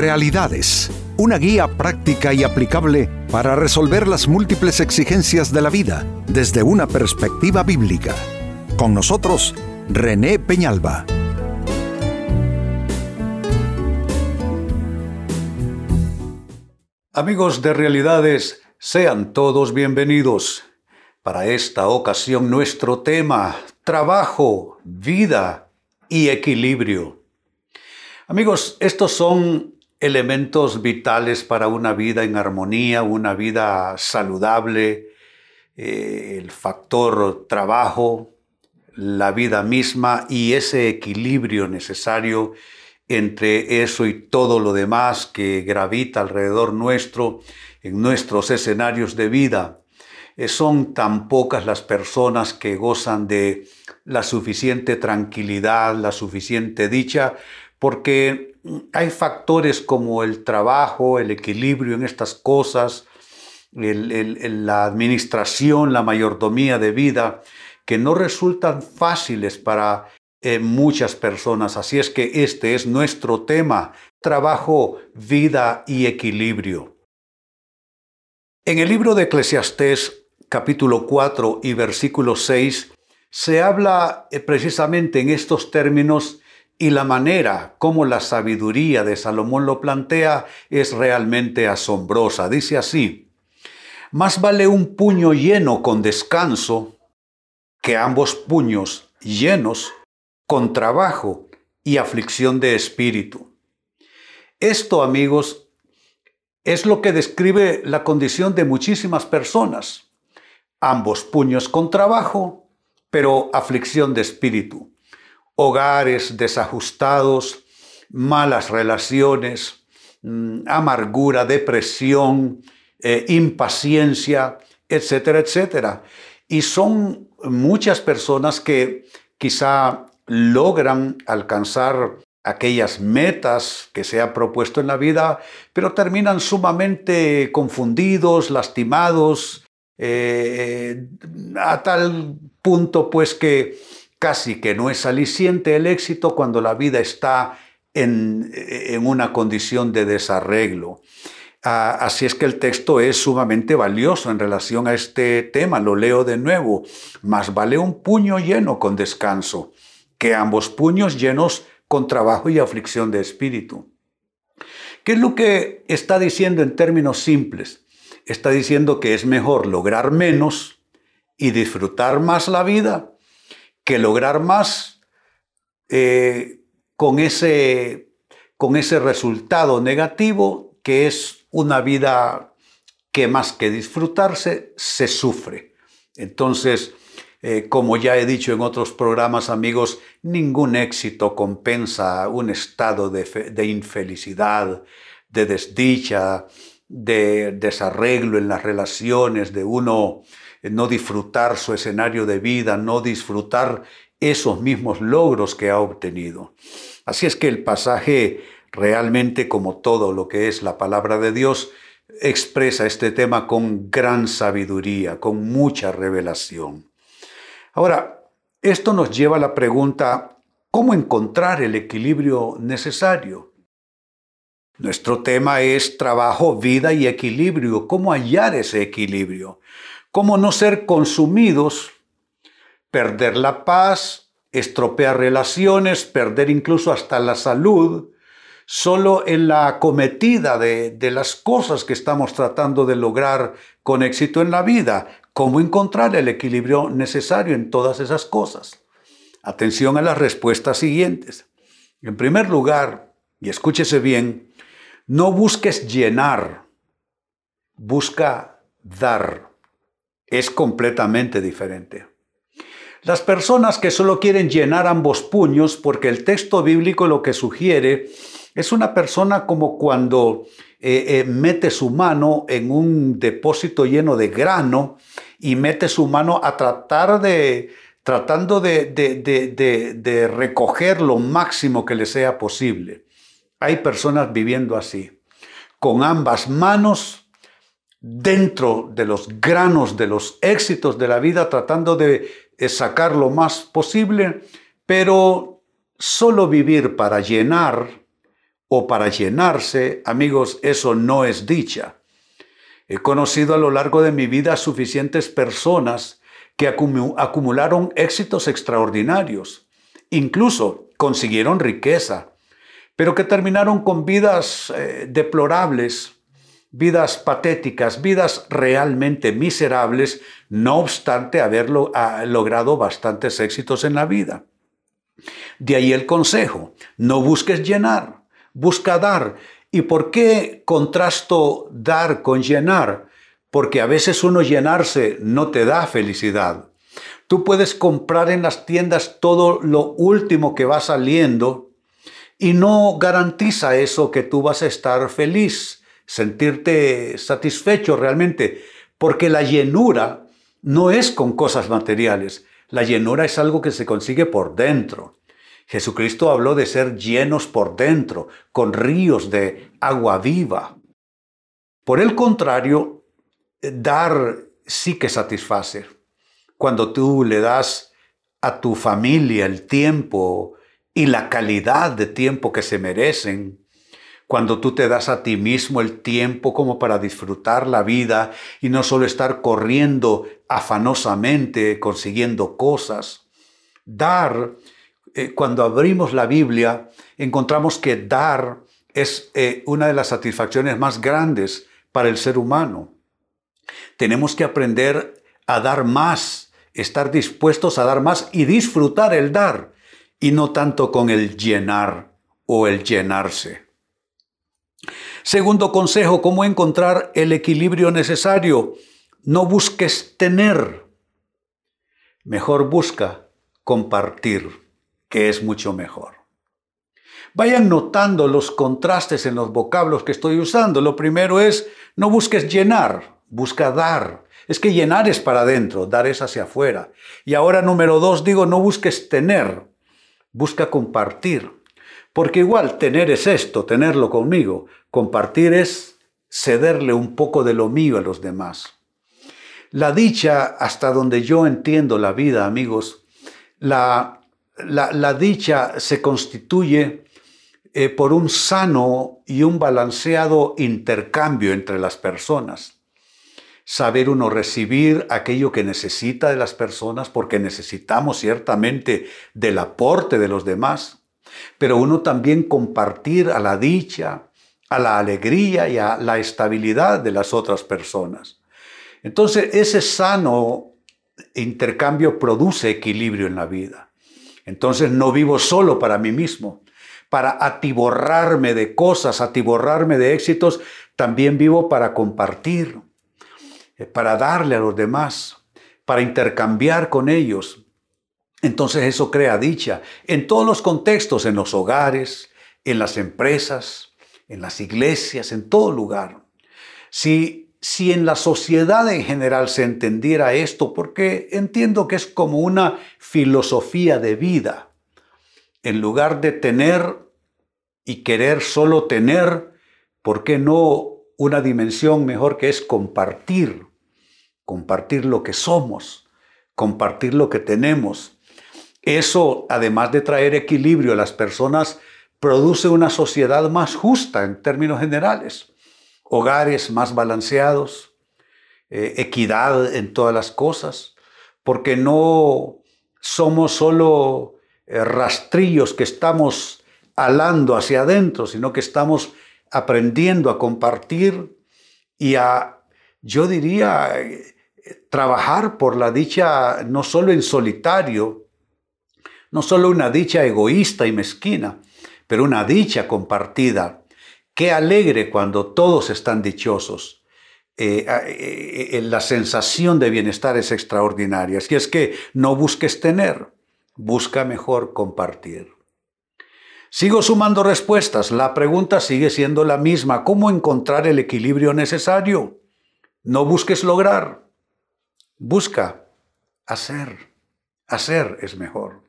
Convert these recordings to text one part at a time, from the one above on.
Realidades, una guía práctica y aplicable para resolver las múltiples exigencias de la vida desde una perspectiva bíblica. Con nosotros, René Peñalba. Amigos de Realidades, sean todos bienvenidos. Para esta ocasión nuestro tema, trabajo, vida y equilibrio. Amigos, estos son elementos vitales para una vida en armonía, una vida saludable, eh, el factor trabajo, la vida misma y ese equilibrio necesario entre eso y todo lo demás que gravita alrededor nuestro en nuestros escenarios de vida. Eh, son tan pocas las personas que gozan de la suficiente tranquilidad, la suficiente dicha, porque hay factores como el trabajo, el equilibrio en estas cosas, la administración, la mayordomía de vida, que no resultan fáciles para eh, muchas personas. Así es que este es nuestro tema, trabajo, vida y equilibrio. En el libro de Eclesiastés, capítulo 4 y versículo 6, se habla eh, precisamente en estos términos y la manera como la sabiduría de Salomón lo plantea es realmente asombrosa. Dice así, más vale un puño lleno con descanso que ambos puños llenos con trabajo y aflicción de espíritu. Esto, amigos, es lo que describe la condición de muchísimas personas. Ambos puños con trabajo pero aflicción de espíritu. Hogares desajustados, malas relaciones, mm, amargura, depresión, eh, impaciencia, etcétera, etcétera. Y son muchas personas que quizá logran alcanzar aquellas metas que se ha propuesto en la vida, pero terminan sumamente confundidos, lastimados, eh, a tal punto pues que casi que no es aliciente el éxito cuando la vida está en, una condición de desarreglo. Ah, así es que el texto es sumamente valioso en relación a este tema. Lo leo de nuevo. Más vale un puño lleno con descanso que ambos puños llenos con trabajo y aflicción de espíritu. ¿Qué es lo que está diciendo en términos simples? está diciendo que es mejor lograr menos y disfrutar más la vida que lograr más eh, con, ese, con ese resultado negativo que es una vida que más que disfrutarse se sufre. Entonces, eh, como ya he dicho en otros programas, amigos, ningún éxito compensa un estado de, de infelicidad, de desdicha, de desarreglo en las relaciones, de uno no disfrutar su escenario de vida, no disfrutar esos mismos logros que ha obtenido. Así es que el pasaje realmente, como todo lo que es la palabra de Dios, expresa este tema con gran sabiduría, con mucha revelación. Ahora, esto nos lleva a la pregunta, ¿cómo encontrar el equilibrio necesario? Nuestro tema es trabajo, vida y equilibrio. ¿Cómo hallar ese equilibrio? ¿Cómo no ser consumidos, perder la paz, estropear relaciones, perder incluso hasta la salud, solo en la acometida de, de las cosas que estamos tratando de lograr con éxito en la vida? ¿Cómo encontrar el equilibrio necesario en todas esas cosas? Atención a las respuestas siguientes. En primer lugar, y escúchese bien, no busques llenar, busca dar. Es completamente diferente. Las personas que solo quieren llenar ambos puños, porque el texto bíblico lo que sugiere es una persona como cuando eh, eh, mete su mano en un depósito lleno de grano y mete su mano a tratar de, tratando de, de recoger lo máximo que le sea posible. Hay personas viviendo así, con ambas manos dentro de los granos de los éxitos de la vida, tratando de sacar lo más posible, pero solo vivir para llenar o para llenarse, amigos, eso no es dicha. He conocido a lo largo de mi vida suficientes personas que acumularon éxitos extraordinarios, incluso consiguieron riqueza, pero que terminaron con vidas eh, deplorables, vidas patéticas, vidas realmente miserables, no obstante haber logrado bastantes éxitos en la vida. De ahí el consejo, no busques llenar, busca dar. ¿Y por qué contrasto dar con llenar? Porque a veces uno llenarse no te da felicidad. Tú puedes comprar en las tiendas todo lo último que va saliendo y no garantiza eso que tú vas a estar feliz, sentirte satisfecho realmente, porque la llenura no es con cosas materiales, la llenura es algo que se consigue por dentro. Jesucristo habló de ser llenos por dentro, con ríos de agua viva. Por el contrario, dar sí que satisface. Cuando tú le das a tu familia el tiempo y la calidad de tiempo que se merecen, cuando tú te das a ti mismo el tiempo como para disfrutar la vida y no solo estar corriendo afanosamente consiguiendo cosas. Dar eh, cuando abrimos la Biblia, encontramos que dar es eh, una de las satisfacciones más grandes para el ser humano. Tenemos que aprender a dar más, estar dispuestos a dar más y disfrutar el dar, y no tanto con el llenar o el llenarse. Segundo consejo, ¿cómo encontrar el equilibrio necesario? No busques tener, mejor busca compartir que es mucho mejor. Vayan notando los contrastes en los vocablos que estoy usando. Lo primero es, no busques llenar, busca dar. Es que llenar es para adentro, dar es hacia afuera. Y ahora número dos, digo, no busques tener, busca compartir. Porque igual tener es esto, tenerlo conmigo. Compartir es cederle un poco de lo mío a los demás. La dicha, hasta donde yo entiendo la vida, amigos, la la, dicha se constituye eh, por un sano y un balanceado intercambio entre las personas. Saber uno recibir aquello que necesita de las personas, porque necesitamos ciertamente del aporte de los demás, pero uno también compartir a la dicha, a la alegría y a la estabilidad de las otras personas. Entonces, ese sano intercambio produce equilibrio en la vida. Entonces no vivo solo para mí mismo. Para atiborrarme de cosas, atiborrarme de éxitos, también vivo para compartir, eh, para darle a los demás, para intercambiar con ellos. Entonces eso crea dicha en todos los contextos, en los hogares, en las empresas, en las iglesias, en todo lugar. Si si en la sociedad en general se entendiera esto, porque entiendo que es como una filosofía de vida, en lugar de tener y querer solo tener, ¿por qué no una dimensión mejor que es compartir? Compartir lo que somos, compartir lo que tenemos. Eso, además de traer equilibrio a las personas, produce una sociedad más justa en términos generales. Hogares más balanceados, eh, equidad en todas las cosas, porque no somos solo eh, rastrillos que estamos alando hacia adentro, sino que estamos aprendiendo a compartir y a, yo diría, eh, trabajar por la dicha no solo en solitario, no solo una dicha egoísta y mezquina, pero una dicha compartida Qué alegre cuando todos están dichosos. Eh, eh, eh, la sensación de bienestar es extraordinaria. Si es que no busques tener, busca mejor compartir. Sigo sumando respuestas. La pregunta sigue siendo la misma. ¿Cómo encontrar el equilibrio necesario? No busques lograr. Busca hacer. Hacer es mejor.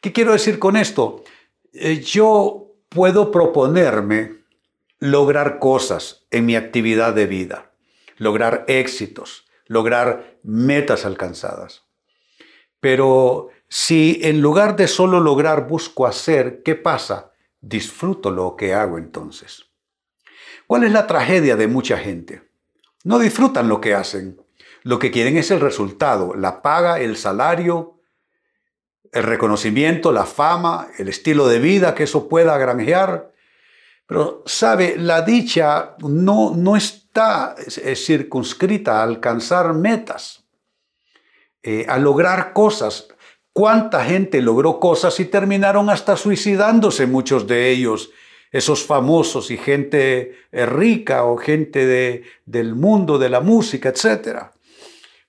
¿Qué quiero decir con esto? yo puedo proponerme lograr cosas en mi actividad de vida, lograr éxitos, lograr metas alcanzadas. Pero si en lugar de solo lograr busco hacer, ¿qué pasa? disfruto lo que hago entonces. ¿Cuál es la tragedia de mucha gente? No disfrutan lo que hacen. Lo que quieren es el resultado, la paga, el salario, el reconocimiento, la fama, el estilo de vida que eso pueda granjear. Pero, sabe, la dicha no, no está circunscrita a alcanzar metas, eh, a lograr cosas. ¿Cuánta gente logró cosas y terminaron hasta suicidándose muchos de ellos? Esos famosos y gente eh, rica o gente de, del mundo de la música, etc.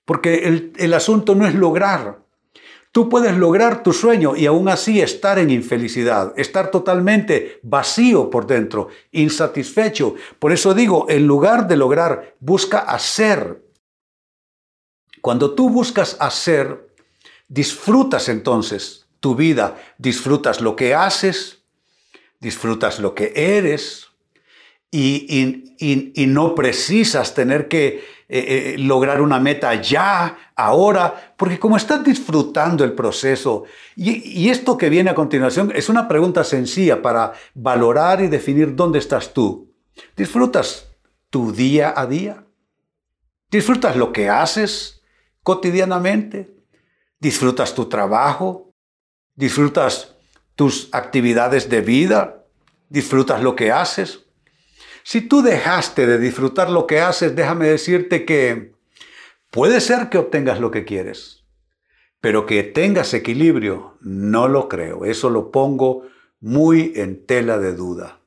Porque el, el asunto no es lograr. Tú puedes lograr tu sueño y aún así estar en infelicidad, estar totalmente vacío por dentro, insatisfecho. Por eso digo, en lugar de lograr, busca hacer. Cuando tú buscas hacer, Disfrutas entonces tu vida, disfrutas lo que haces, disfrutas lo que eres y, no precisas tener que eh, eh, lograr una meta ya, ahora, porque como estás disfrutando el proceso, y, esto que viene a continuación es una pregunta sencilla para valorar y definir dónde estás tú. ¿Disfrutas tu día a día? ¿Disfrutas lo que haces cotidianamente? disfrutas tu trabajo, disfrutas tus actividades de vida, disfrutas lo que haces. Si tú dejaste de disfrutar lo que haces, déjame decirte que puede ser que obtengas lo que quieres, pero que tengas equilibrio, no lo creo. Eso lo pongo muy en tela de duda.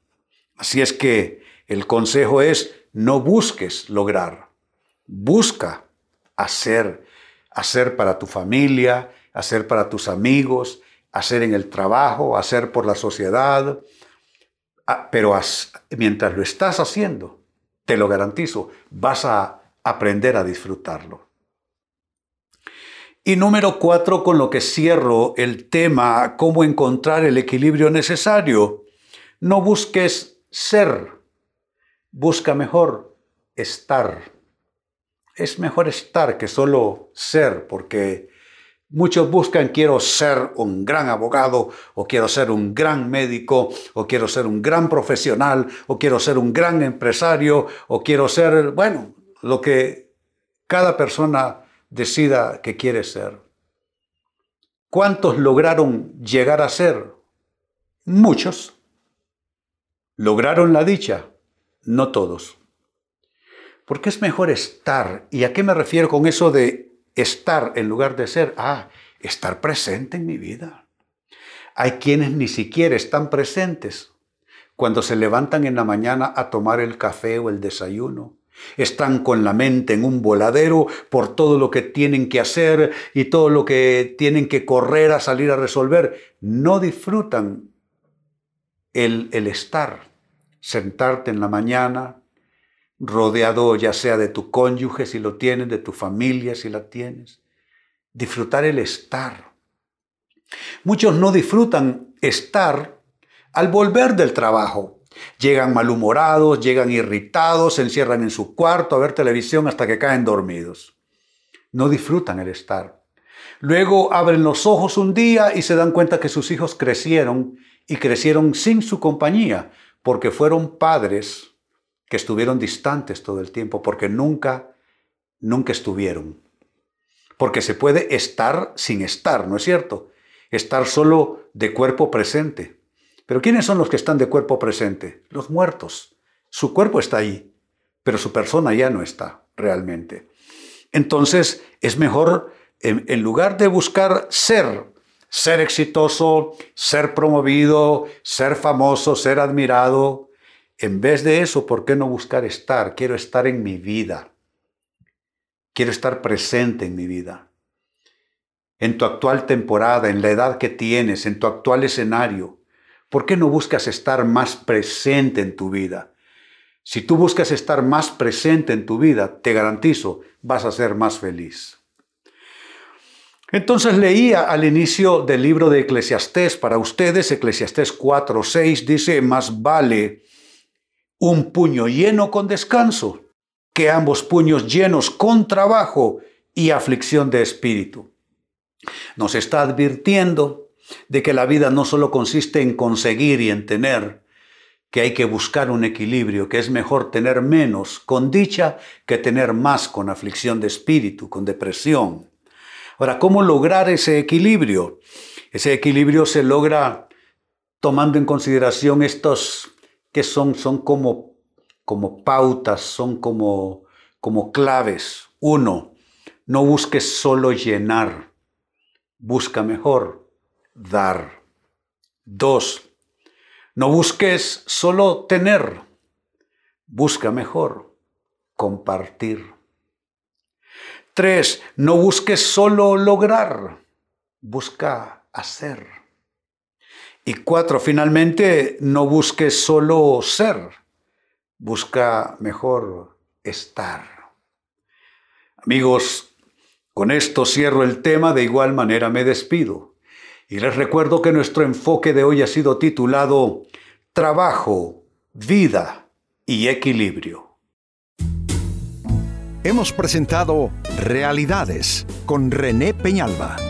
Así es que el consejo es, no busques lograr, busca hacer hacer para tu familia, hacer para tus amigos, hacer en el trabajo, hacer por la sociedad. Ah, pero mientras lo estás haciendo, te lo garantizo, vas a aprender a disfrutarlo. Y número cuatro, con lo que cierro el tema, cómo encontrar el equilibrio necesario. No busques ser, busca mejor estar es mejor estar que solo ser, porque muchos buscan quiero ser un gran abogado, o quiero ser un gran médico, o quiero ser un gran profesional, o quiero ser un gran empresario, o quiero ser, bueno, lo que cada persona decida que quiere ser. ¿Cuántos lograron llegar a ser? Muchos. ¿Lograron la dicha? No todos. Porque es mejor estar. ¿Y a qué me refiero con eso de estar en lugar de ser? Ah, estar presente en mi vida. Hay quienes ni siquiera están presentes cuando se levantan en la mañana a tomar el café o el desayuno. Están con la mente en un voladero por todo lo que tienen que hacer y todo lo que tienen que correr a salir a resolver. No disfrutan el, el estar, sentarte en la mañana, rodeado ya sea de tu cónyuge si lo tienes, de tu familia si la tienes. Disfrutar el estar. Muchos no disfrutan estar al volver del trabajo. Llegan malhumorados, llegan irritados, se encierran en su cuarto a ver televisión hasta que caen dormidos. No disfrutan el estar. Luego abren los ojos un día y se dan cuenta que sus hijos crecieron y crecieron sin su compañía, porque fueron padres que estuvieron distantes todo el tiempo, porque nunca, nunca estuvieron. Porque se puede estar sin estar, ¿no es cierto? Estar solo de cuerpo presente. Pero ¿quiénes son los que están de cuerpo presente? Los muertos. Su cuerpo está ahí, pero su persona ya no está realmente. Entonces es mejor, en, en lugar de buscar ser, ser exitoso, ser promovido, ser famoso, ser admirado, en vez de eso, ¿por qué no buscar estar? Quiero estar en mi vida. Quiero estar presente en mi vida. En tu actual temporada, en la edad que tienes, en tu actual escenario. ¿Por qué no buscas estar más presente en tu vida? Si tú buscas estar más presente en tu vida, te garantizo, vas a ser más feliz. Entonces leía al inicio del libro de Eclesiastés para ustedes, Eclesiastés 4, 6, dice, más vale un puño lleno con descanso que ambos puños llenos con trabajo y aflicción de espíritu. Nos está advirtiendo de que la vida no solo consiste en conseguir y en tener, que hay que buscar un equilibrio, que es mejor tener menos con dicha que tener más con aflicción de espíritu, con depresión. Ahora, ¿cómo lograr ese equilibrio? Ese equilibrio se logra tomando en consideración estos que son, son como, como pautas, son como, como claves. Uno, no busques solo llenar, busca mejor dar. Dos, no busques solo tener, busca mejor compartir. Tres, no busques solo lograr, busca hacer. Y cuatro, finalmente, no busques solo ser, busca mejor estar. Amigos, con esto cierro el tema, de igual manera me despido. Y les recuerdo que nuestro enfoque de hoy ha sido titulado Trabajo, Vida y Equilibrio. Hemos presentado Realidades con René Peñalba.